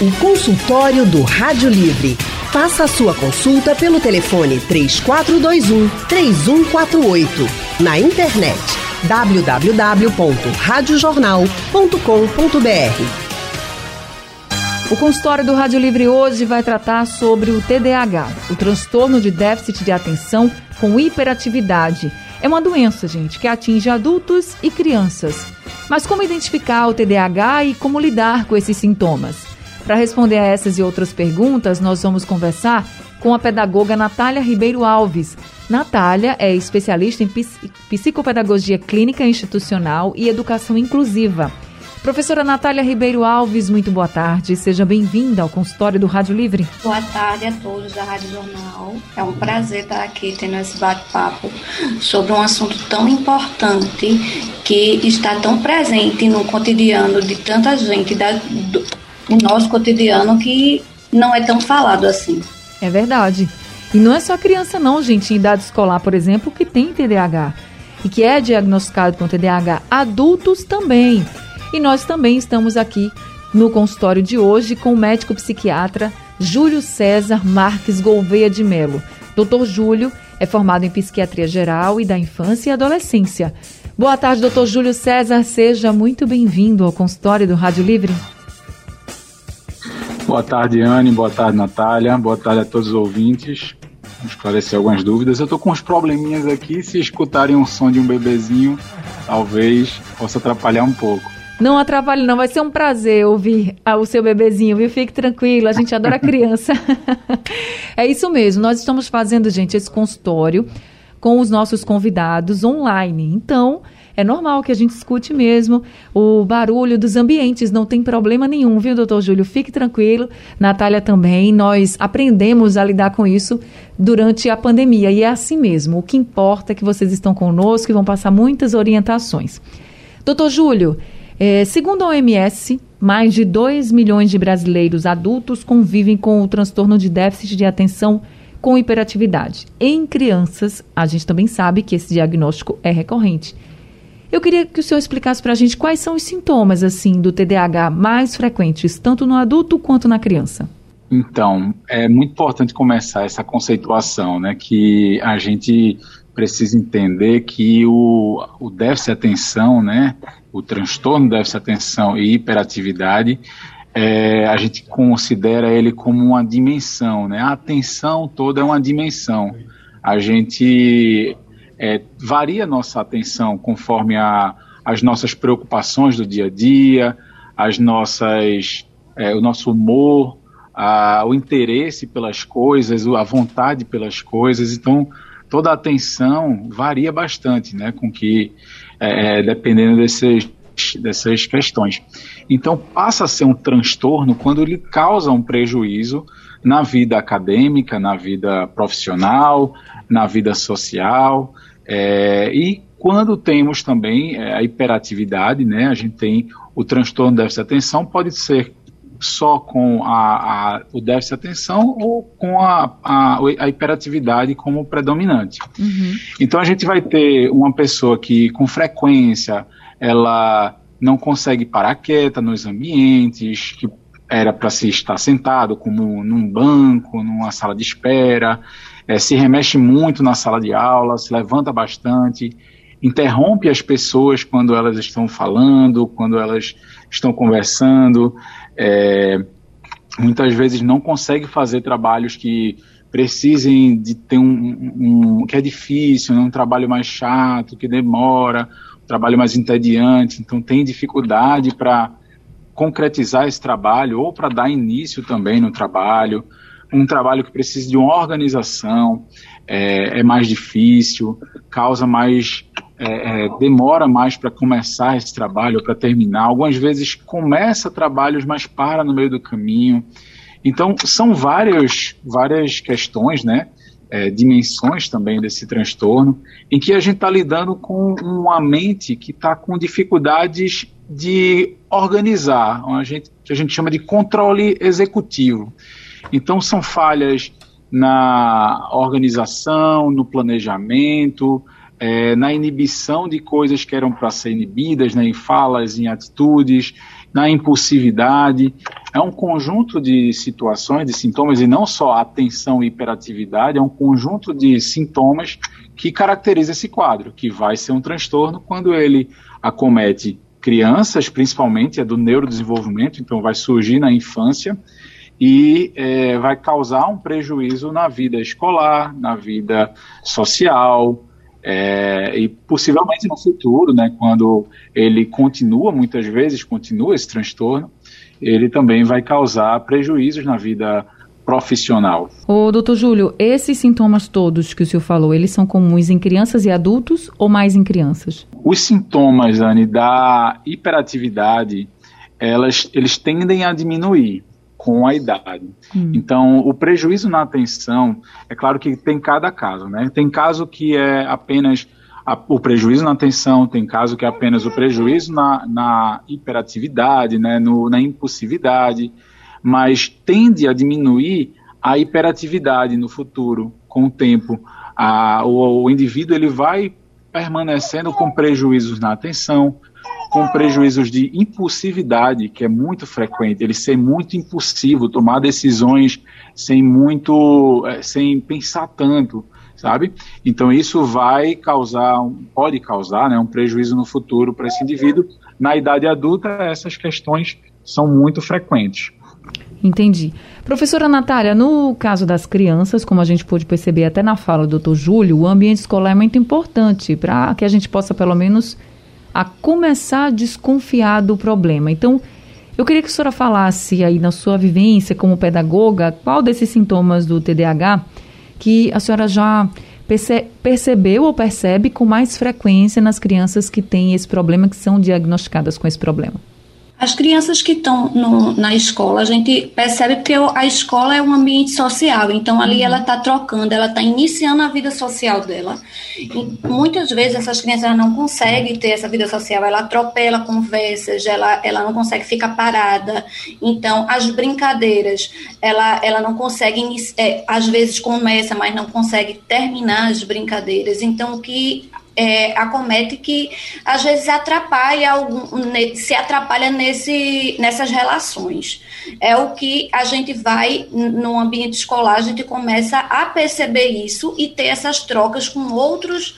O consultório do Rádio Livre. Faça a sua consulta pelo telefone 3421 3148. Na internet www.radiojornal.com.br. O consultório do Rádio Livre hoje vai tratar sobre o TDAH, o transtorno de déficit de atenção com hiperatividade. É uma doença, gente, que atinge adultos e crianças. Mas como identificar o TDAH e como lidar com esses sintomas? Para responder a essas e outras perguntas, nós vamos conversar com a pedagoga Natália Ribeiro Alves. Natália é especialista em psicopedagogia clínica institucional e educação inclusiva. Professora Natália Ribeiro Alves, muito boa tarde. Seja bem-vinda ao consultório do Rádio Livre. Boa tarde a todos da Rádio Jornal. É um prazer estar aqui tendo esse bate-papo sobre um assunto tão importante que está tão presente no cotidiano de tanta gente, da, do, no nosso cotidiano que não é tão falado assim. É verdade. E não é só criança não, gente, em idade escolar, por exemplo, que tem TDAH e que é diagnosticado com TDAH. Adultos também. E nós também estamos aqui no consultório de hoje com o médico psiquiatra Júlio César Marques Gouveia de Melo. Doutor Júlio é formado em psiquiatria geral e da infância e adolescência. Boa tarde, doutor Júlio César. Seja muito bem-vindo ao consultório do Rádio Livre. Boa tarde, Anne. Boa tarde, Natália. Boa tarde a todos os ouvintes. Vamos esclarecer algumas dúvidas. Eu estou com uns probleminhas aqui. Se escutarem um som de um bebezinho, talvez possa atrapalhar um pouco. Não atrapalhe, não. Vai ser um prazer ouvir o seu bebezinho, viu? Fique tranquilo, a gente adora criança. é isso mesmo. Nós estamos fazendo, gente, esse consultório com os nossos convidados online. Então, é normal que a gente escute mesmo o barulho dos ambientes, não tem problema nenhum, viu, doutor Júlio? Fique tranquilo, Natália também. Nós aprendemos a lidar com isso durante a pandemia e é assim mesmo. O que importa é que vocês estão conosco e vão passar muitas orientações. Doutor Júlio, é, segundo a OMS, mais de 2 milhões de brasileiros adultos convivem com o transtorno de déficit de atenção com hiperatividade. Em crianças, a gente também sabe que esse diagnóstico é recorrente. Eu queria que o senhor explicasse para a gente quais são os sintomas assim do TDAH mais frequentes, tanto no adulto quanto na criança. Então, é muito importante começar essa conceituação, né, que a gente precisa entender que o, o déficit de atenção, né, o transtorno déficit de atenção e hiperatividade, é, a gente considera ele como uma dimensão, né, a atenção toda é uma dimensão. A gente é, varia nossa atenção conforme a, as nossas preocupações do dia a dia, as nossas, é, o nosso humor, a, o interesse pelas coisas, a vontade pelas coisas. Então, toda a atenção varia bastante, né, com que, é, é dependendo desses, dessas questões. Então, passa a ser um transtorno quando ele causa um prejuízo na vida acadêmica, na vida profissional, na vida social, é, e quando temos também é, a hiperatividade, né, a gente tem o transtorno de déficit de atenção, pode ser só com a, a, o déficit de atenção ou com a, a, a hiperatividade como predominante. Uhum. Então a gente vai ter uma pessoa que com frequência ela não consegue parar quieta nos ambientes, que era para se estar sentado, como num banco, numa sala de espera, é, se remexe muito na sala de aula, se levanta bastante, interrompe as pessoas quando elas estão falando, quando elas estão conversando, é, muitas vezes não consegue fazer trabalhos que precisem de ter um, um, que é difícil, né, um trabalho mais chato, que demora, um trabalho mais entediante, então tem dificuldade para concretizar esse trabalho ou para dar início também no trabalho um trabalho que precisa de uma organização, é, é mais difícil, causa mais. É, é, demora mais para começar esse trabalho, para terminar. Algumas vezes começa trabalhos, mas para no meio do caminho. Então, são várias, várias questões, né? É, dimensões também desse transtorno, em que a gente está lidando com uma mente que está com dificuldades de organizar, a gente, que a gente chama de controle executivo. Então, são falhas na organização, no planejamento, é, na inibição de coisas que eram para ser inibidas, né, em falas, em atitudes, na impulsividade. é um conjunto de situações, de sintomas, e não só atenção e hiperatividade, é um conjunto de sintomas que caracteriza esse quadro, que vai ser um transtorno quando ele acomete crianças, principalmente, é do neurodesenvolvimento, então vai surgir na infância e é, vai causar um prejuízo na vida escolar, na vida social, é, e possivelmente no futuro, né, quando ele continua, muitas vezes, continua esse transtorno, ele também vai causar prejuízos na vida profissional. Ô, doutor Júlio, esses sintomas todos que o senhor falou, eles são comuns em crianças e adultos ou mais em crianças? Os sintomas, Anne, da hiperatividade, elas, eles tendem a diminuir com a idade. Hum. Então, o prejuízo na atenção, é claro que tem cada caso, né? Tem caso que é apenas a, o prejuízo na atenção, tem caso que é apenas o prejuízo na, na hiperatividade, né, no, na impulsividade, mas tende a diminuir a hiperatividade no futuro, com o tempo. A, o, o indivíduo ele vai permanecendo com prejuízos na atenção, com prejuízos de impulsividade, que é muito frequente, ele ser muito impulsivo, tomar decisões sem muito, eh, sem pensar tanto sabe? Então isso vai causar, pode causar, né, um prejuízo no futuro para esse indivíduo. Na idade adulta, essas questões são muito frequentes. Entendi. Professora Natália, no caso das crianças, como a gente pôde perceber até na fala do doutor Júlio, o ambiente escolar é muito importante para que a gente possa, pelo menos, a começar a desconfiar do problema. Então, eu queria que a senhora falasse aí na sua vivência como pedagoga, qual desses sintomas do TDAH que a senhora já perce percebeu ou percebe com mais frequência nas crianças que têm esse problema, que são diagnosticadas com esse problema? As crianças que estão na escola, a gente percebe que a escola é um ambiente social, então ali uhum. ela está trocando, ela está iniciando a vida social dela. E muitas vezes essas crianças não conseguem ter essa vida social, ela atropela conversas, ela, ela não consegue ficar parada. Então, as brincadeiras, ela, ela não consegue, é, às vezes começa, mas não consegue terminar as brincadeiras. Então, o que é, acomete que às vezes atrapalha algum, se atrapalha nesse, nessas relações. É o que a gente vai no ambiente escolar, a gente começa a perceber isso e ter essas trocas com outros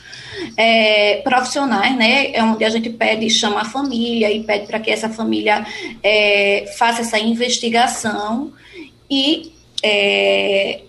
é, profissionais, né? É onde a gente pede, chama a família e pede para que essa família é, faça essa investigação e é,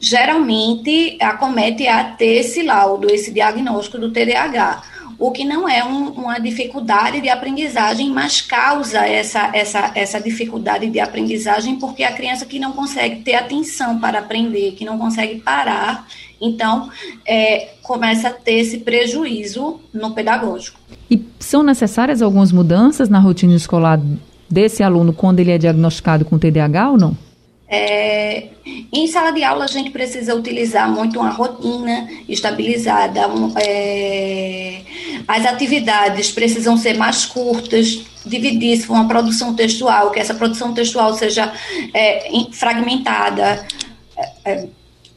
geralmente acomete a ter esse laudo, esse diagnóstico do TDAH, o que não é um, uma dificuldade de aprendizagem, mas causa essa, essa, essa dificuldade de aprendizagem porque a criança que não consegue ter atenção para aprender, que não consegue parar, então é, começa a ter esse prejuízo no pedagógico. E são necessárias algumas mudanças na rotina escolar desse aluno quando ele é diagnosticado com TDAH ou não? É, em sala de aula, a gente precisa utilizar muito uma rotina estabilizada. Um, é, as atividades precisam ser mais curtas, dividir se uma produção textual, que essa produção textual seja é, fragmentada. É, é,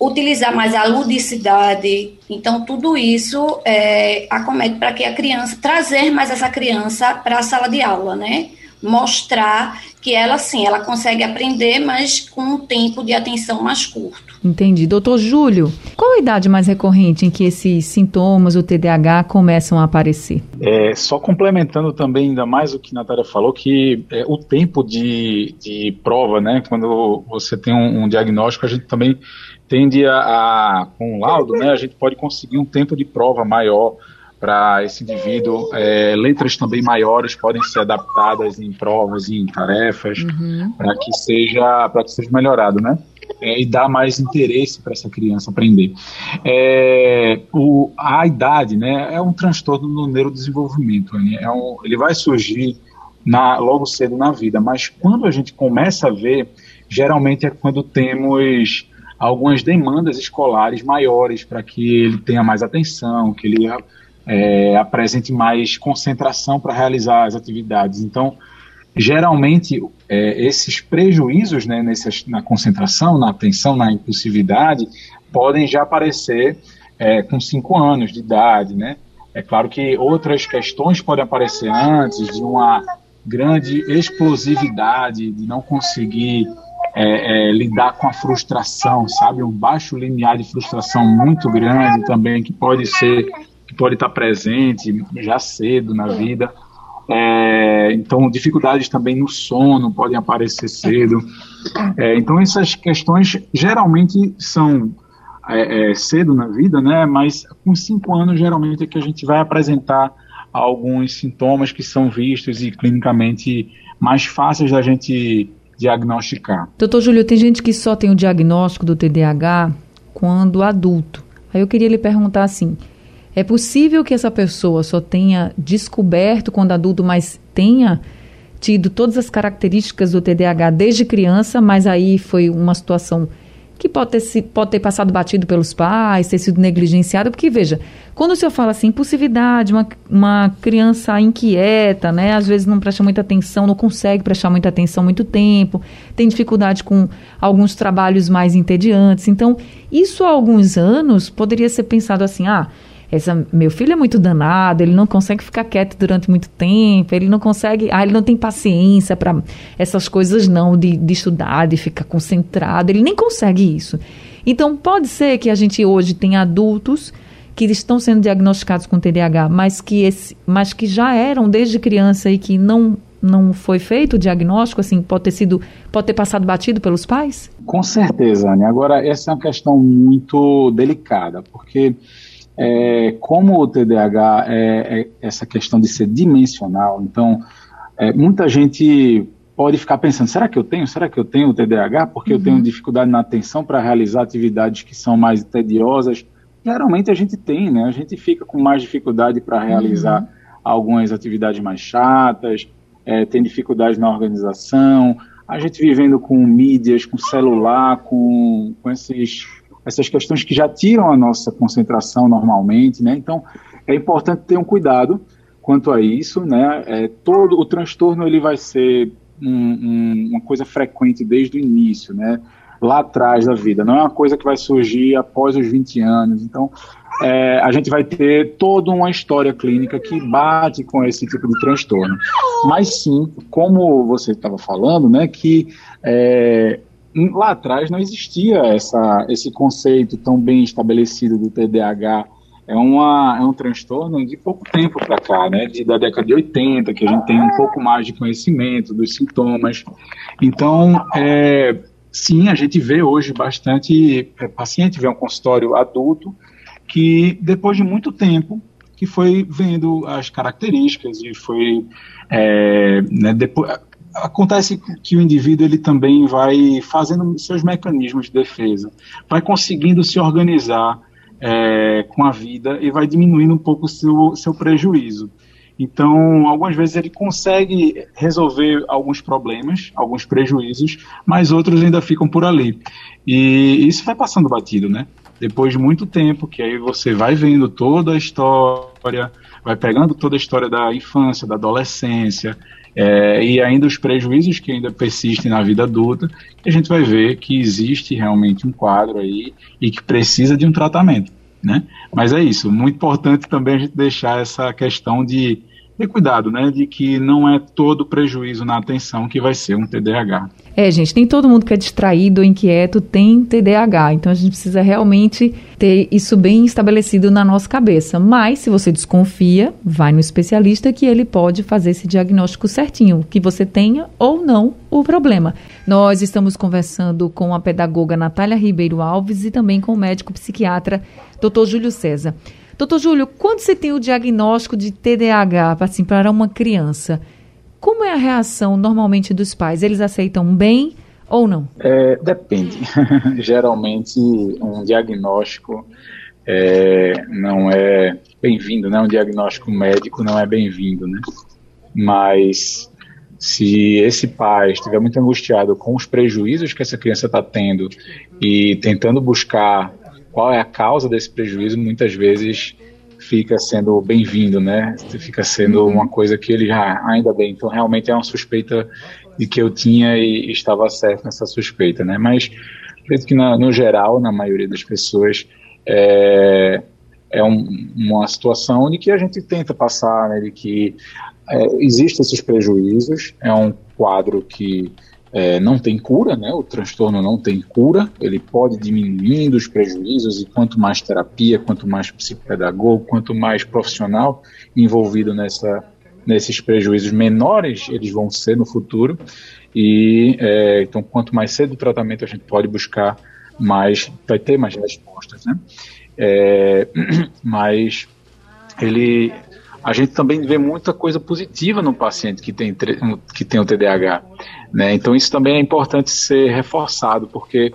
utilizar mais a ludicidade. Então, tudo isso é, acomete para que a criança, trazer mais essa criança para a sala de aula, né? Mostrar que ela sim, ela consegue aprender, mas com um tempo de atenção mais curto. Entendi. Doutor Júlio, qual a idade mais recorrente em que esses sintomas, o TDAH, começam a aparecer? É, só complementando também ainda mais o que a Natália falou, que é, o tempo de, de prova, né, quando você tem um, um diagnóstico, a gente também tende a, a, com o laudo, né, a gente pode conseguir um tempo de prova maior, para esse indivíduo. É, letras também maiores podem ser adaptadas em provas e em tarefas uhum. para que seja para que seja melhorado, né? É, e dar mais interesse para essa criança aprender. É, o, a idade, né, é um transtorno no neurodesenvolvimento. Né? É um, ele vai surgir na, logo cedo na vida, mas quando a gente começa a ver, geralmente é quando temos algumas demandas escolares maiores para que ele tenha mais atenção, que ele é, apresente mais concentração para realizar as atividades. Então, geralmente, é, esses prejuízos né, nessas, na concentração, na atenção, na impulsividade, podem já aparecer é, com cinco anos de idade, né? É claro que outras questões podem aparecer antes de uma grande explosividade, de não conseguir é, é, lidar com a frustração, sabe? Um baixo limiar de frustração muito grande também, que pode ser, que pode estar presente já cedo na vida. É, então, dificuldades também no sono podem aparecer cedo. É, então, essas questões geralmente são é, é, cedo na vida, né? Mas com cinco anos, geralmente, é que a gente vai apresentar alguns sintomas que são vistos e clinicamente mais fáceis da gente diagnosticar. Doutor Júlio, tem gente que só tem o diagnóstico do TDAH quando adulto. Aí eu queria lhe perguntar assim: é possível que essa pessoa só tenha descoberto quando adulto, mas tenha tido todas as características do TDAH desde criança, mas aí foi uma situação que pode ter, pode ter passado batido pelos pais, ter sido negligenciado, porque veja, quando o senhor fala assim, impulsividade, uma, uma criança inquieta, né, às vezes não presta muita atenção, não consegue prestar muita atenção muito tempo, tem dificuldade com alguns trabalhos mais entediantes, então isso há alguns anos poderia ser pensado assim, ah, essa, meu filho é muito danado, ele não consegue ficar quieto durante muito tempo, ele não consegue, ah, ele não tem paciência para essas coisas não, de, de estudar, de ficar concentrado, ele nem consegue isso. Então, pode ser que a gente hoje tenha adultos que estão sendo diagnosticados com TDAH, mas que, esse, mas que já eram desde criança e que não não foi feito o diagnóstico, assim, pode ter sido, pode ter passado batido pelos pais? Com certeza, Anne. Agora, essa é uma questão muito delicada, porque é, como o TDAH é, é, essa questão de ser dimensional, então é, muita gente pode ficar pensando, será que eu tenho? Será que eu tenho o TDAH? Porque uhum. eu tenho dificuldade na atenção para realizar atividades que são mais tediosas. Geralmente a gente tem, né? A gente fica com mais dificuldade para realizar uhum. algumas atividades mais chatas, é, tem dificuldade na organização. A gente vivendo com mídias, com celular, com, com esses essas questões que já tiram a nossa concentração normalmente, né? Então, é importante ter um cuidado quanto a isso, né? É, todo o transtorno ele vai ser um, um, uma coisa frequente desde o início, né? Lá atrás da vida, não é uma coisa que vai surgir após os 20 anos. Então, é, a gente vai ter toda uma história clínica que bate com esse tipo de transtorno. Mas sim, como você estava falando, né, que é, lá atrás não existia essa, esse conceito tão bem estabelecido do TDAH. É, uma, é um transtorno de pouco tempo para cá, né? De, da década de 80, que a gente tem um pouco mais de conhecimento dos sintomas. Então, é, sim, a gente vê hoje bastante é, paciente, vê um consultório adulto, que depois de muito tempo, que foi vendo as características e foi é, né, depois, acontece que o indivíduo ele também vai fazendo seus mecanismos de defesa, vai conseguindo se organizar é, com a vida e vai diminuindo um pouco o seu, seu prejuízo. Então, algumas vezes ele consegue resolver alguns problemas, alguns prejuízos, mas outros ainda ficam por ali. E isso vai passando batido, né? Depois de muito tempo, que aí você vai vendo toda a história, vai pegando toda a história da infância, da adolescência, é, e ainda os prejuízos que ainda persistem na vida adulta, a gente vai ver que existe realmente um quadro aí e que precisa de um tratamento. Né? Mas é isso, muito importante também a gente deixar essa questão de ter cuidado, né, de que não é todo prejuízo na atenção que vai ser um TDAH. É, gente, nem todo mundo que é distraído ou inquieto tem TDAH, então a gente precisa realmente ter isso bem estabelecido na nossa cabeça. Mas se você desconfia, vai no especialista que ele pode fazer esse diagnóstico certinho, que você tenha ou não o problema. Nós estamos conversando com a pedagoga Natália Ribeiro Alves e também com o médico psiquiatra Dr. Júlio César. Doutor Júlio, quando você tem o diagnóstico de TDAH assim, para uma criança, como é a reação normalmente dos pais? Eles aceitam bem ou não? É, depende. Geralmente, um diagnóstico é, não é bem-vindo, né? Um diagnóstico médico não é bem-vindo, né? Mas se esse pai estiver muito angustiado com os prejuízos que essa criança está tendo e tentando buscar qual é a causa desse prejuízo, muitas vezes fica sendo bem-vindo, né? Fica sendo uhum. uma coisa que ele já, ainda bem, então realmente é uma suspeita de que eu tinha e estava certo nessa suspeita, né? Mas acredito que na, no geral, na maioria das pessoas, é, é um, uma situação de que a gente tenta passar, né? De que é, existem esses prejuízos, é um quadro que é, não tem cura, né? O transtorno não tem cura, ele pode diminuindo os prejuízos e quanto mais terapia, quanto mais psicopedagogo, quanto mais profissional envolvido nessa, nesses prejuízos menores eles vão ser no futuro. E é, então, quanto mais cedo o tratamento a gente pode buscar, mais vai ter mais respostas, né? É, mas ele a gente também vê muita coisa positiva no paciente que tem, que tem o TDAH. Né? Então, isso também é importante ser reforçado, porque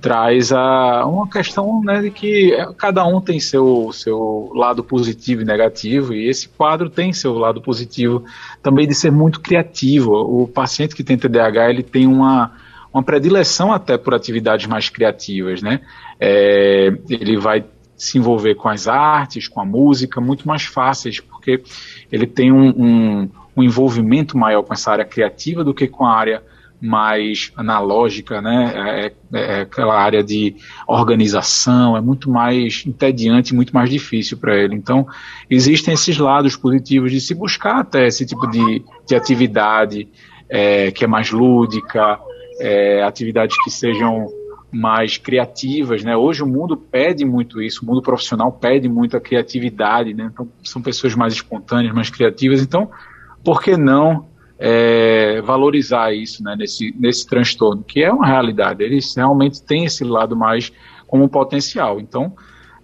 traz a, uma questão né, de que cada um tem seu, seu lado positivo e negativo, e esse quadro tem seu lado positivo também de ser muito criativo. O paciente que tem TDAH ele tem uma, uma predileção até por atividades mais criativas. Né? É, ele vai se envolver com as artes, com a música, muito mais fáceis, porque ele tem um, um, um envolvimento maior com essa área criativa do que com a área mais analógica, né? É, é, é aquela área de organização, é muito mais entediante, muito mais difícil para ele. Então, existem esses lados positivos de se buscar até esse tipo de, de atividade é, que é mais lúdica, é, atividades que sejam mais criativas, né? Hoje o mundo pede muito isso, o mundo profissional pede muita criatividade, né? Então são pessoas mais espontâneas, mais criativas. Então, por que não é, valorizar isso, né? Nesse nesse transtorno que é uma realidade. Eles realmente têm esse lado mais como potencial. Então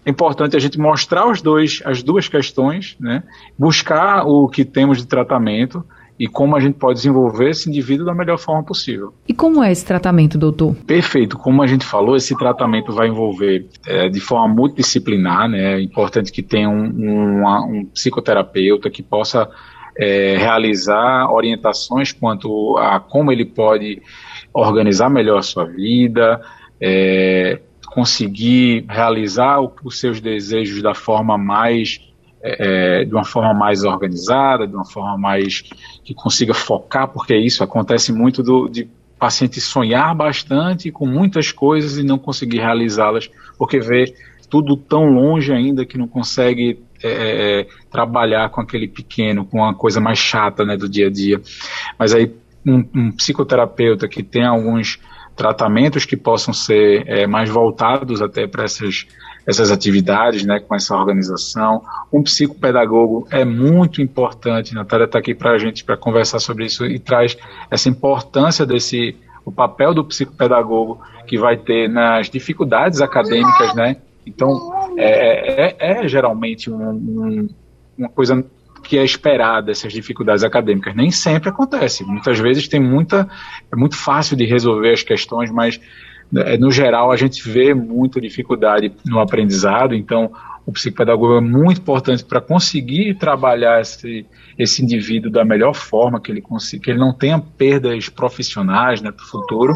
é importante a gente mostrar os dois, as duas questões, né? Buscar o que temos de tratamento e como a gente pode desenvolver esse indivíduo da melhor forma possível. E como é esse tratamento, doutor? Perfeito. Como a gente falou, esse tratamento vai envolver é, de forma multidisciplinar, né? É importante que tenha um, um, um psicoterapeuta que possa é, realizar orientações quanto a como ele pode organizar melhor a sua vida, é, conseguir realizar os seus desejos da forma mais é, é, de uma forma mais organizada, de uma forma mais que consiga focar, porque isso acontece muito do, de paciente sonhar bastante com muitas coisas e não conseguir realizá-las, porque vê tudo tão longe ainda que não consegue é, é, é trabalhar com aquele pequeno, com uma coisa mais chata né, do dia a dia. Mas aí um, um psicoterapeuta que tem alguns tratamentos que possam ser é, mais voltados até para essas essas atividades, né, com essa organização. Um psicopedagogo é muito importante, Natália está aqui para a gente para conversar sobre isso e traz essa importância desse o papel do psicopedagogo que vai ter nas dificuldades acadêmicas, né? Então é, é, é geralmente um, um, uma coisa que é esperada essas dificuldades acadêmicas. Nem sempre acontece. Muitas vezes tem muita é muito fácil de resolver as questões, mas é, no geral, a gente vê muita dificuldade no aprendizado, então o psicopedagogo é muito importante para conseguir trabalhar esse, esse indivíduo da melhor forma, que ele, consiga, que ele não tenha perdas profissionais né, para o futuro.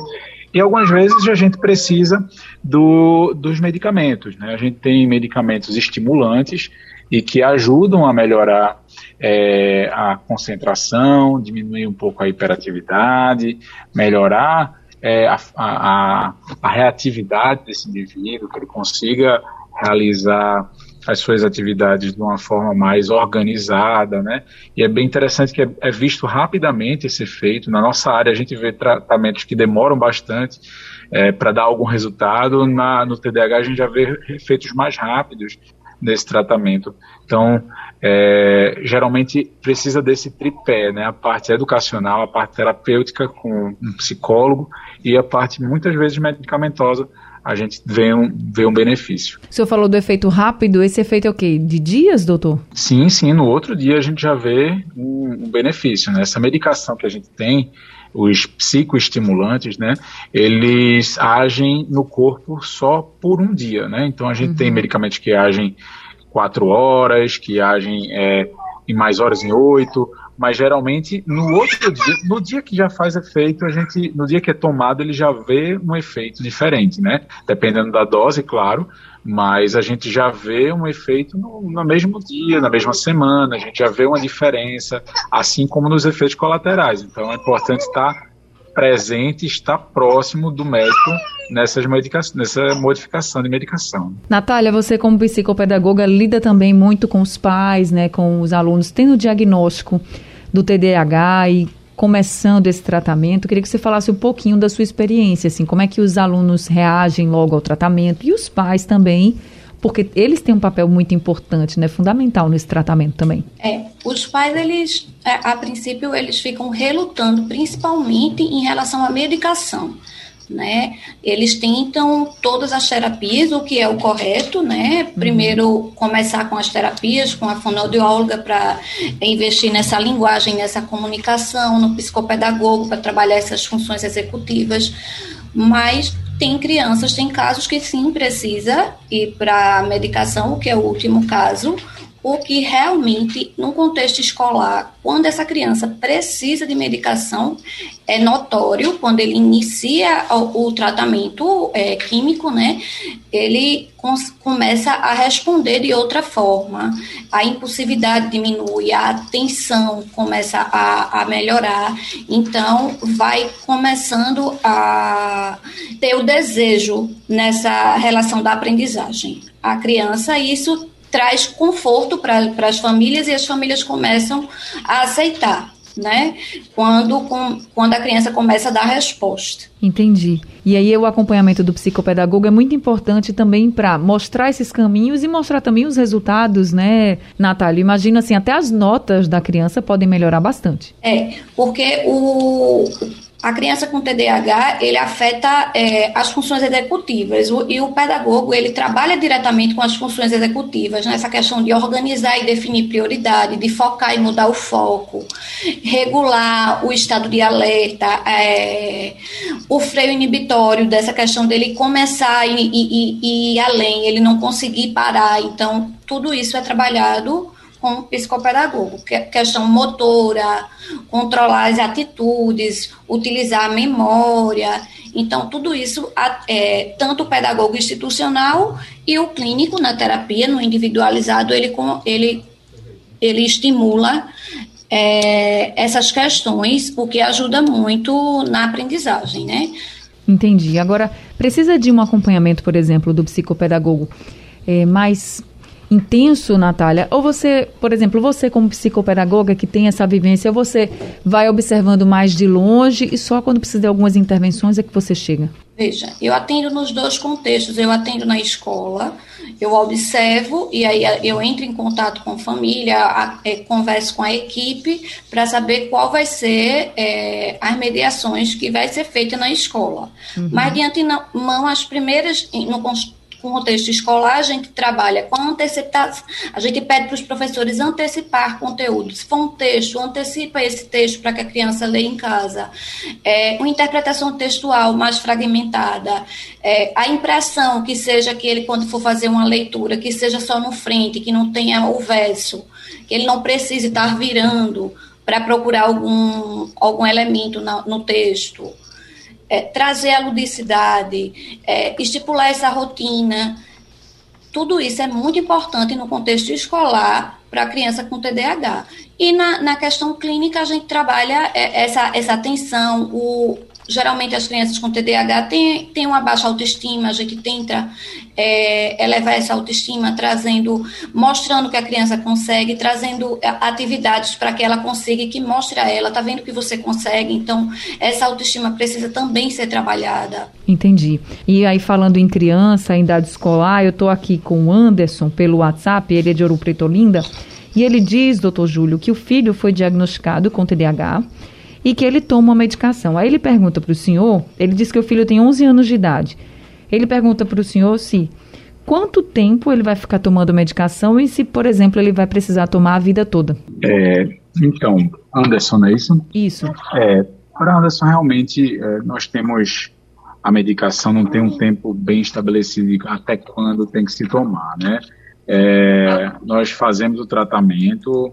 E algumas vezes a gente precisa do, dos medicamentos. Né? A gente tem medicamentos estimulantes e que ajudam a melhorar é, a concentração, diminuir um pouco a hiperatividade, melhorar é, a, a, a reatividade desse indivíduo, que ele consiga realizar as suas atividades de uma forma mais organizada, né? E é bem interessante que é, é, visto rapidamente esse efeito. Na nossa área, a gente vê tratamentos que demoram bastante é, para dar algum resultado. Na, no TDAH, a gente já vê efeitos mais rápidos nesse tratamento. Então, é, geralmente precisa desse tripé, né? A parte educacional, a parte terapêutica com um psicólogo e a parte muitas vezes medicamentosa a gente vê um, vê um benefício. O senhor falou do efeito rápido, esse efeito é o quê? De dias, doutor? Sim, sim, no outro dia a gente já vê um, um benefício, né? Essa medicação que a gente tem, os psicoestimulantes, né, eles agem no corpo só por um dia, né? Então a gente uhum. tem medicamentos que agem quatro horas, que agem é, em mais horas em oito, mas geralmente no outro dia, no dia que já faz efeito, a gente, no dia que é tomado, ele já vê um efeito diferente, né? Dependendo da dose, claro, mas a gente já vê um efeito no, no mesmo dia, na mesma semana, a gente já vê uma diferença, assim como nos efeitos colaterais. Então é importante estar presente, estar próximo do médico nessas nessa modificação de medicação. Natália, você como psicopedagoga lida também muito com os pais, né, com os alunos, tendo diagnóstico do TDAH e começando esse tratamento, queria que você falasse um pouquinho da sua experiência, assim, como é que os alunos reagem logo ao tratamento e os pais também, porque eles têm um papel muito importante, né, fundamental nesse tratamento também. É, os pais eles, é, a princípio, eles ficam relutando, principalmente em relação à medicação né? Eles tentam todas as terapias, o que é o correto, né? Primeiro começar com as terapias, com a fonoaudióloga para investir nessa linguagem, nessa comunicação, no psicopedagogo para trabalhar essas funções executivas, mas tem crianças, tem casos que sim precisa ir para medicação, o que é o último caso, o que realmente, no contexto escolar, quando essa criança precisa de medicação, é notório, quando ele inicia o, o tratamento é, químico, né, ele começa a responder de outra forma, a impulsividade diminui, a atenção começa a, a melhorar, então vai começando a ter o desejo nessa relação da aprendizagem. A criança, isso traz conforto para as famílias e as famílias começam a aceitar. Né? Quando, com, quando a criança começa a dar resposta. Entendi. E aí o acompanhamento do psicopedagogo é muito importante também para mostrar esses caminhos e mostrar também os resultados, né, Natália? Imagina assim, até as notas da criança podem melhorar bastante. É, porque o a criança com TDAH, ele afeta é, as funções executivas o, e o pedagogo, ele trabalha diretamente com as funções executivas, nessa questão de organizar e definir prioridade, de focar e mudar o foco, regular o estado de alerta, é, o freio inibitório dessa questão dele começar e, e ir além, ele não conseguir parar. Então, tudo isso é trabalhado com o psicopedagogo, que questão motora, controlar as atitudes, utilizar a memória. Então, tudo isso, é, tanto o pedagogo institucional e o clínico na terapia, no individualizado, ele, ele, ele estimula é, essas questões, o que ajuda muito na aprendizagem, né? Entendi. Agora, precisa de um acompanhamento, por exemplo, do psicopedagogo é, mais intenso, Natália? Ou você, por exemplo, você como psicopedagoga que tem essa vivência, você vai observando mais de longe e só quando precisa de algumas intervenções é que você chega? Veja, eu atendo nos dois contextos. Eu atendo na escola, eu observo e aí eu entro em contato com a família, a, é, converso com a equipe para saber qual vai ser é, as mediações que vai ser feita na escola. Uhum. Mas de antemão, as primeiras, no com o texto escolar, a gente trabalha com antecipação, a gente pede para os professores antecipar conteúdo. Se for um texto, antecipa esse texto para que a criança leia em casa. É, uma interpretação textual mais fragmentada. É, a impressão que seja que ele, quando for fazer uma leitura, que seja só no frente, que não tenha o verso, que ele não precise estar virando para procurar algum, algum elemento na, no texto é, trazer a ludicidade, é, estipular essa rotina. Tudo isso é muito importante no contexto escolar para a criança com TDAH. E na, na questão clínica, a gente trabalha é, essa, essa atenção, o, geralmente as crianças com TDAH têm, têm uma baixa autoestima, a gente tenta é, elevar essa autoestima, trazendo, mostrando que a criança consegue, trazendo atividades para que ela consiga e que mostre a ela, tá vendo que você consegue, então essa autoestima precisa também ser trabalhada. Entendi. E aí falando em criança, em idade escolar, eu estou aqui com o Anderson pelo WhatsApp, ele é de Ouro Preto Olinda, e ele diz, doutor Júlio, que o filho foi diagnosticado com TDAH, e que ele toma uma medicação. Aí ele pergunta para o senhor, ele diz que o filho tem 11 anos de idade. Ele pergunta para o senhor se quanto tempo ele vai ficar tomando medicação e se, por exemplo, ele vai precisar tomar a vida toda. É, então, Anderson, é isso? Isso. É, para Anderson, realmente, é, nós temos a medicação, não tem um tempo bem estabelecido até quando tem que se tomar, né? É, nós fazemos o tratamento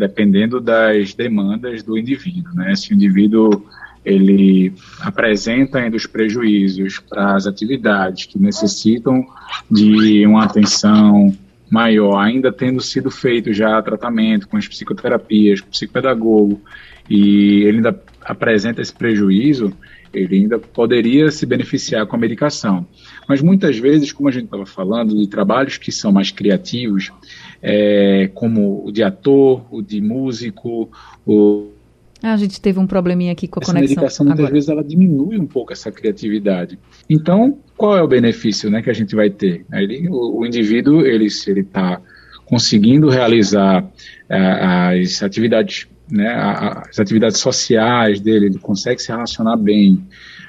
dependendo das demandas do indivíduo, né? Se o indivíduo ele apresenta ainda os prejuízos para as atividades que necessitam de uma atenção maior, ainda tendo sido feito já tratamento com as psicoterapias, psicopedagogo, e ele ainda apresenta esse prejuízo, ele ainda poderia se beneficiar com a medicação. Mas muitas vezes, como a gente estava falando, de trabalhos que são mais criativos, é, como o de ator, o de músico, o ah, a gente teve um probleminha aqui com a essa conexão. A medicação muitas agora. vezes ela diminui um pouco essa criatividade. Então, qual é o benefício, né, que a gente vai ter? Ele, o, o indivíduo, ele se ele está conseguindo realizar uh, as atividades, né, as atividades sociais dele, ele consegue se relacionar bem,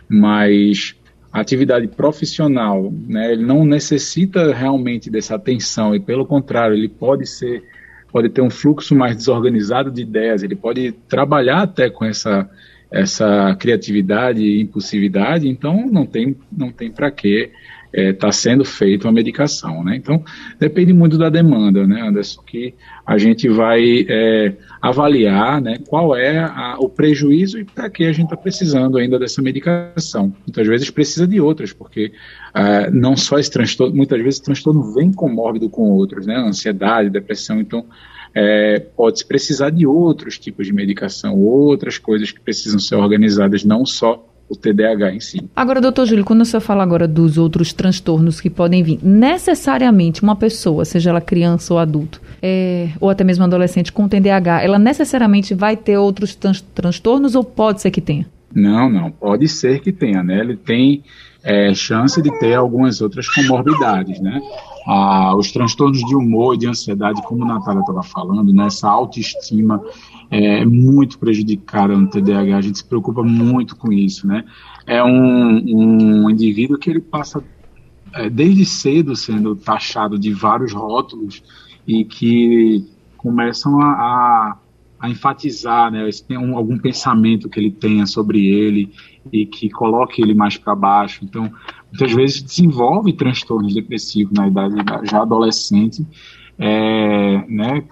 mas atividade profissional, né, ele não necessita realmente dessa atenção e pelo contrário, ele pode ser pode ter um fluxo mais desorganizado de ideias, ele pode trabalhar até com essa, essa criatividade e impulsividade, então não tem, não tem para que está é, tá sendo feita uma medicação, né? Então, depende muito da demanda, né, Anderson, que a gente vai é, avaliar, né, qual é a, o prejuízo e para que a gente está precisando ainda dessa medicação. Muitas vezes precisa de outras, porque ah, não só esse transtorno, muitas vezes o transtorno vem comórbido com outros, né, ansiedade, depressão, então é, pode-se precisar de outros tipos de medicação, outras coisas que precisam ser organizadas, não só o TDAH em si. Agora, doutor Júlio, quando o senhor fala agora dos outros transtornos que podem vir, necessariamente uma pessoa, seja ela criança ou adulto, é, ou até mesmo adolescente com TDAH, ela necessariamente vai ter outros transtornos ou pode ser que tenha? Não, não, pode ser que tenha, né? Ele tem é, chance de ter algumas outras comorbidades, né? Ah, os transtornos de humor e de ansiedade, como a Natália estava falando, né? Essa autoestima é muito prejudicada no TDAH, a gente se preocupa muito com isso, né? É um, um indivíduo que ele passa é, desde cedo sendo taxado de vários rótulos e que começam a, a, a enfatizar, né? Um, algum pensamento que ele tenha sobre ele e que coloque ele mais para baixo. Então, muitas vezes desenvolve transtornos depressivos na idade já adolescente, é, né?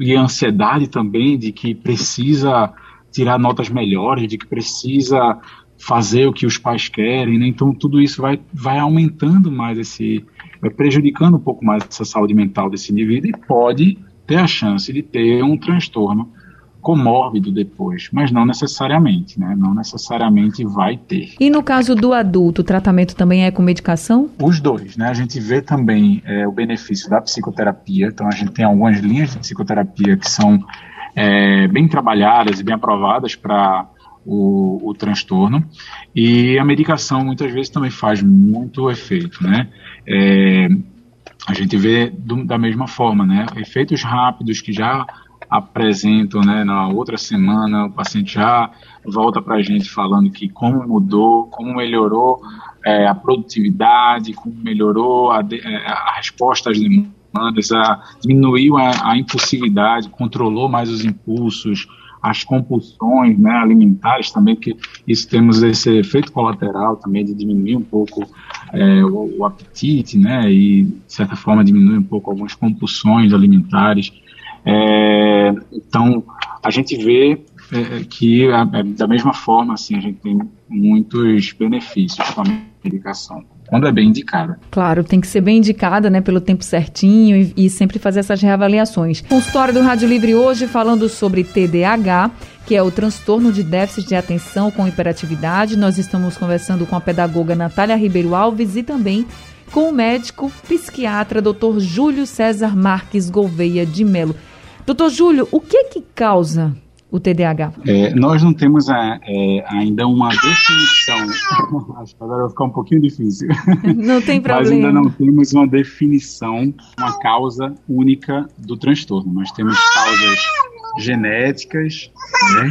e ansiedade também de que precisa tirar notas melhores, de que precisa fazer o que os pais querem, né? então tudo isso vai, vai aumentando mais esse, vai prejudicando um pouco mais essa saúde mental desse indivíduo e pode ter a chance de ter um transtorno comórbido depois, mas não necessariamente, né? Não necessariamente vai ter. E no caso do adulto, o tratamento também é com medicação? Os dois, né? A gente vê também é, o benefício da psicoterapia, então a gente tem algumas linhas de psicoterapia que são é, bem trabalhadas e bem aprovadas para o, o, transtorno. E a medicação muitas vezes também faz muito efeito, né? É, a gente vê do, da mesma forma, né? Efeitos rápidos que já apresentam, né, na outra semana, o paciente já volta para a gente falando que como mudou, como melhorou é, a produtividade, como melhorou a, de, é, a resposta às demandas, a, diminuiu a, a, impulsividade, controlou mais os impulsos, as compulsões né, alimentares também, que isso temos esse efeito colateral também de diminuir um pouco é, o, o apetite, né, e de certa forma diminuir um pouco algumas compulsões alimentares. É, então, a gente vê é, que, é, da mesma forma, assim, a gente tem muitos benefícios com a medicação quando é bem indicada. Claro, tem que ser bem indicada, né, pelo tempo certinho e, e, sempre fazer essas reavaliações. Consultório do Rádio Livre hoje falando sobre TDAH, que é o transtorno de déficit de atenção com hiperatividade. Nós estamos conversando com a pedagoga Natália Ribeiro Alves e também com o médico psiquiatra Dr. Júlio César Marques Gouveia de Melo. Doutor Júlio, o que que causa o TDAH? É, nós não temos a, é, ainda uma definição. Acho que agora vai ficar um pouquinho difícil. Não tem problema. Mas ainda não temos uma definição, uma causa única do transtorno. Nós temos causas genéticas, né?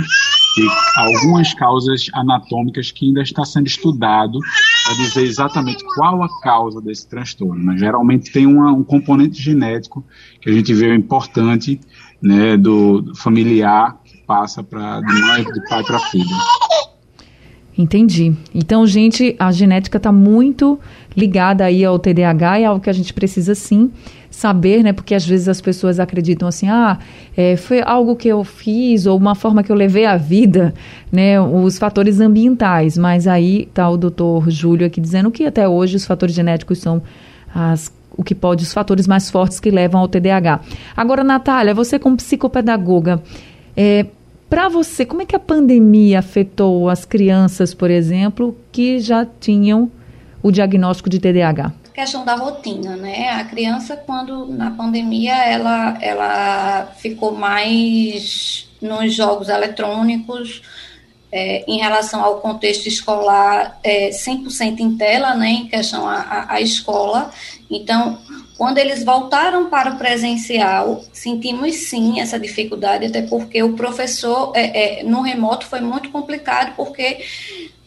E algumas causas anatômicas que ainda está sendo estudado para dizer exatamente qual a causa desse transtorno. Mas geralmente tem uma, um componente genético que a gente vê importante né, do, familiar que passa para de mãe, de pai para filho. Entendi. Então, gente, a genética está muito ligada aí ao TDAH e é algo que a gente precisa sim saber, né? Porque às vezes as pessoas acreditam assim, ah, é, foi algo que eu fiz ou uma forma que eu levei a vida, né? Os fatores ambientais. Mas aí está o doutor Júlio aqui dizendo que até hoje os fatores genéticos são as o que pode, os fatores mais fortes que levam ao TDAH. Agora, Natália, você como psicopedagoga, é, para você, como é que a pandemia afetou as crianças, por exemplo, que já tinham o diagnóstico de TDAH? questão da rotina, né? A criança, quando na pandemia, ela, ela ficou mais nos jogos eletrônicos, é, em relação ao contexto escolar, é, 100% em tela, né, em questão à escola. Então, quando eles voltaram para o presencial, sentimos sim essa dificuldade, até porque o professor é, é, no remoto foi muito complicado, porque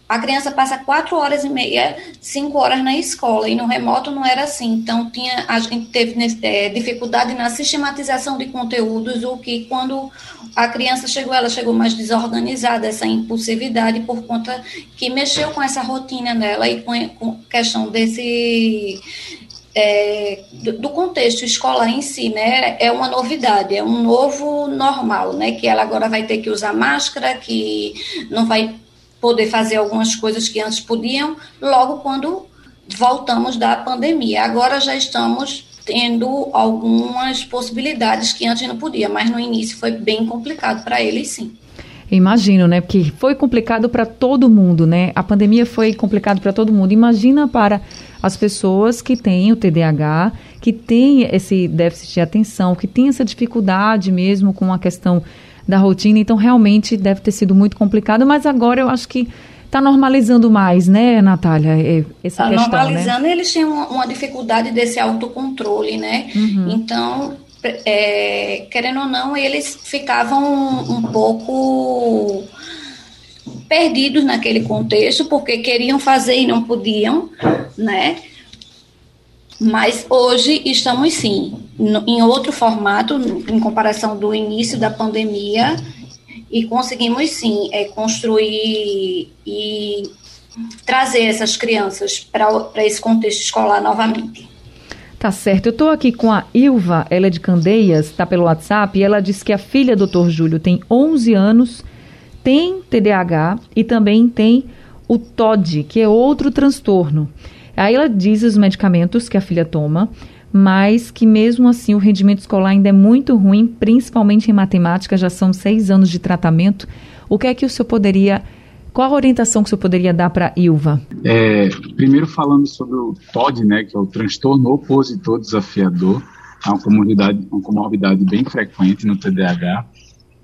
a criança passa quatro horas e meia, cinco horas na escola, e no remoto não era assim. Então, tinha, a gente teve é, dificuldade na sistematização de conteúdos, o que quando a criança chegou, ela chegou mais desorganizada, essa impulsividade, por conta que mexeu com essa rotina dela e com, com questão desse é, do contexto escolar em si, né, é uma novidade, é um novo normal, né, que ela agora vai ter que usar máscara, que não vai poder fazer algumas coisas que antes podiam, logo quando voltamos da pandemia. Agora já estamos tendo algumas possibilidades que antes não podia, mas no início foi bem complicado para eles, sim. Imagino, né? Porque foi complicado para todo mundo, né? A pandemia foi complicado para todo mundo. Imagina para as pessoas que têm o TDAH, que têm esse déficit de atenção, que têm essa dificuldade mesmo com a questão da rotina. Então, realmente deve ter sido muito complicado, mas agora eu acho que está normalizando mais, né, Natália? Essa tá questão, né? normalizando, né? eles tinham uma, uma, dificuldade desse autocontrole, né? Uhum. Então, é, querendo ou não, eles ficavam um, um pouco perdidos naquele contexto, porque queriam fazer e não podiam, né? Mas hoje estamos sim no, em outro formato, em comparação do início da pandemia, e conseguimos sim é, construir e trazer essas crianças para esse contexto escolar novamente. Tá certo. Eu estou aqui com a Ilva, ela é de Candeias, está pelo WhatsApp, e ela disse que a filha do Dr. Júlio tem 11 anos, tem TDAH e também tem o TOD, que é outro transtorno. Aí ela diz os medicamentos que a filha toma, mas que mesmo assim o rendimento escolar ainda é muito ruim, principalmente em matemática, já são seis anos de tratamento. O que é que o senhor poderia qual a orientação que senhor poderia dar para a Ilva? É, primeiro falando sobre o TOD, né, que é o transtorno opositor desafiador, é uma comorbidade, uma comorbidade bem frequente no TDAH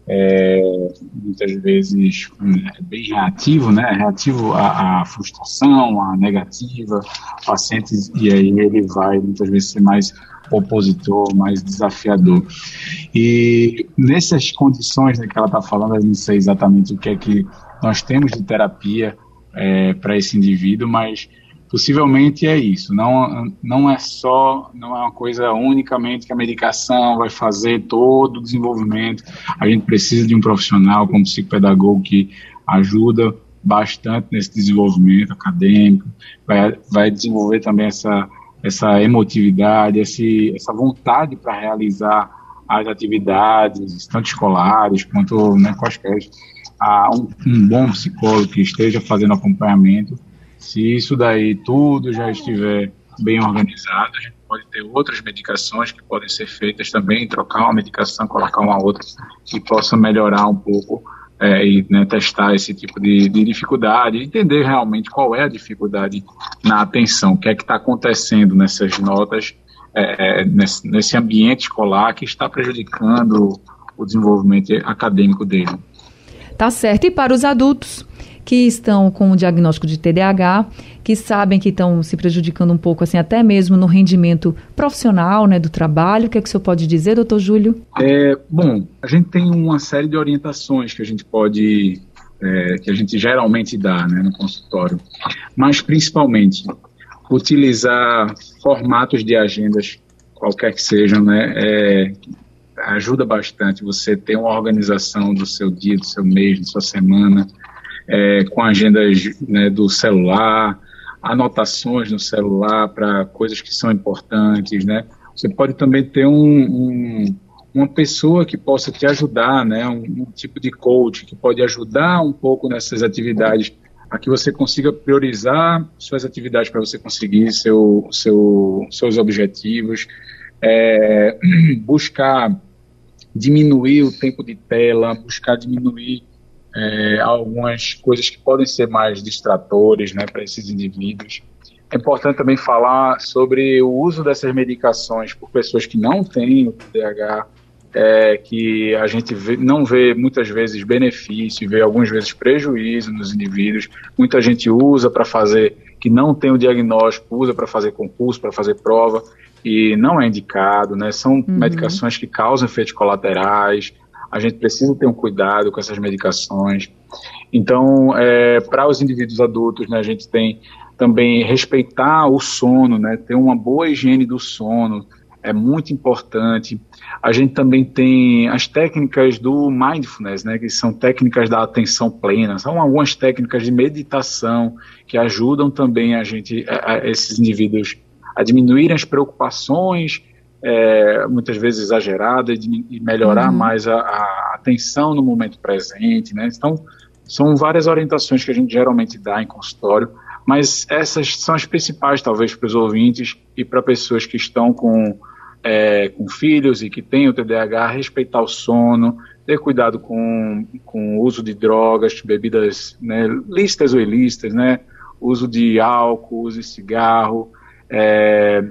é, muitas vezes é bem reativo, né? Reativo à, à, frustração, à negativa, pacientes, e aí ele vai muitas vezes ser mais opositor, mais desafiador. E nessas condições né, que ela está falando, eu não sei exatamente o que é que nós temos de terapia é, para esse indivíduo, mas possivelmente é isso. Não, não é só, não é uma coisa unicamente que a medicação vai fazer todo o desenvolvimento. A gente precisa de um profissional como psicopedagogo que ajuda bastante nesse desenvolvimento acadêmico, vai, vai desenvolver também essa, essa emotividade, esse, essa vontade para realizar as atividades, tanto escolares quanto né, quaisquer. Ah, um, um bom psicólogo que esteja fazendo acompanhamento se isso daí tudo já estiver bem organizado, a gente pode ter outras medicações que podem ser feitas também, trocar uma medicação, colocar uma outra que possa melhorar um pouco é, e né, testar esse tipo de, de, dificuldade, entender realmente qual é a dificuldade na atenção, o que é que está acontecendo nessas notas, é, é, nesse, nesse ambiente escolar que está prejudicando o desenvolvimento acadêmico dele. Tá certo. E para os adultos? que estão com o diagnóstico de TDAH, que sabem que estão se prejudicando um pouco, assim, até mesmo no rendimento profissional, né, do trabalho. O que é que o senhor pode dizer, doutor Júlio? É, bom, a gente tem uma série de orientações que a gente pode, é, que a gente geralmente dá, né, no consultório, mas principalmente utilizar formatos de agendas, qualquer que sejam, né, é, ajuda bastante você ter uma organização do seu dia, do seu mês, da sua semana, é, com agendas né, do celular, anotações no celular para coisas que são importantes, né? Você pode também ter um, um, uma pessoa que possa te ajudar, né? Um, um, tipo de coach que pode ajudar um pouco nessas atividades a que você consiga priorizar suas atividades para você conseguir seu, seu, seus objetivos, é, buscar diminuir o tempo de tela, buscar diminuir é, algumas coisas que podem ser mais distratores né, para esses indivíduos. É importante também falar sobre o uso dessas medicações por pessoas que não têm o TDAH, é, que a gente vê, não vê muitas vezes benefício, vê algumas vezes prejuízo nos indivíduos. Muita gente usa para fazer, que não tem o diagnóstico, usa para fazer concurso, para fazer prova, e não é indicado, né? São uhum. medicações que causam efeitos colaterais. A gente precisa ter um cuidado com essas medicações. Então, é, para os indivíduos adultos, né, a gente tem também respeitar o sono, né? Ter uma boa higiene do sono é muito importante. A gente também tem as técnicas do mindfulness, né, que são técnicas da atenção plena. São algumas técnicas de meditação que ajudam também a gente, a, a esses indivíduos, a diminuírem as preocupações, é, muitas vezes exageradas, e melhorar uhum. mais a, a, atenção no momento presente. Né? Então, são várias orientações que a gente geralmente dá em consultório, mas essas são as principais, talvez, para os ouvintes e para pessoas que estão com é, com filhos e que têm o TDAH, respeitar o sono, ter cuidado com, com o uso de drogas, bebidas né, listas ou ilícitas, né, uso de álcool, uso de cigarro, é,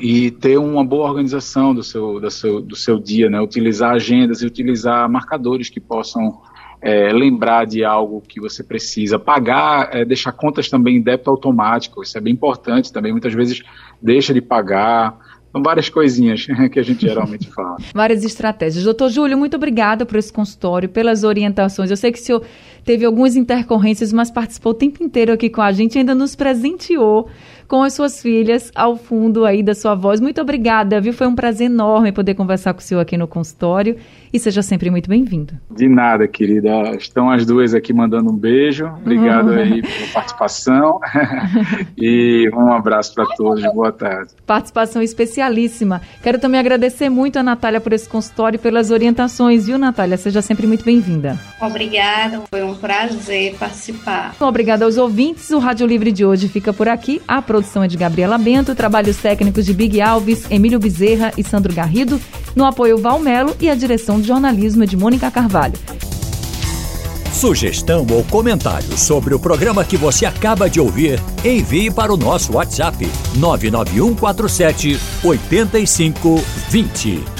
e ter uma boa organização do seu, do seu, do seu dia, né, utilizar agendas e utilizar marcadores que possam é, lembrar de algo que você precisa, pagar, é, deixar contas também em débito automático, isso é bem importante também, muitas vezes deixa de pagar, são várias coisinhas que a gente geralmente fala. várias estratégias. Doutor Júlio, muito obrigada por esse consultório, pelas orientações. Eu sei que o senhor teve algumas intercorrências, mas participou o tempo inteiro aqui com a gente e ainda nos presenteou com as suas filhas ao fundo aí da sua voz. Muito obrigada, viu? Foi um prazer enorme poder conversar com o senhor aqui no consultório e seja sempre muito bem-vindo. De nada, querida. Estão as duas aqui mandando um beijo. Obrigado uhum. aí pela participação e um abraço para todos. Boa tarde. Participação especialíssima. Quero também agradecer muito a Natália por esse consultório e pelas orientações, viu, Natália? Seja sempre muito bem-vinda. Obrigada, foi um prazer participar. Obrigada aos ouvintes. O Rádio Livre de hoje fica por aqui. A produção é de Gabriela Bento, trabalhos técnicos de Big Alves, Emílio Bezerra e Sandro Garrido, no apoio Valmelo e a direção de jornalismo de Mônica Carvalho. Sugestão ou comentário sobre o programa que você acaba de ouvir, envie para o nosso WhatsApp 99147 8520.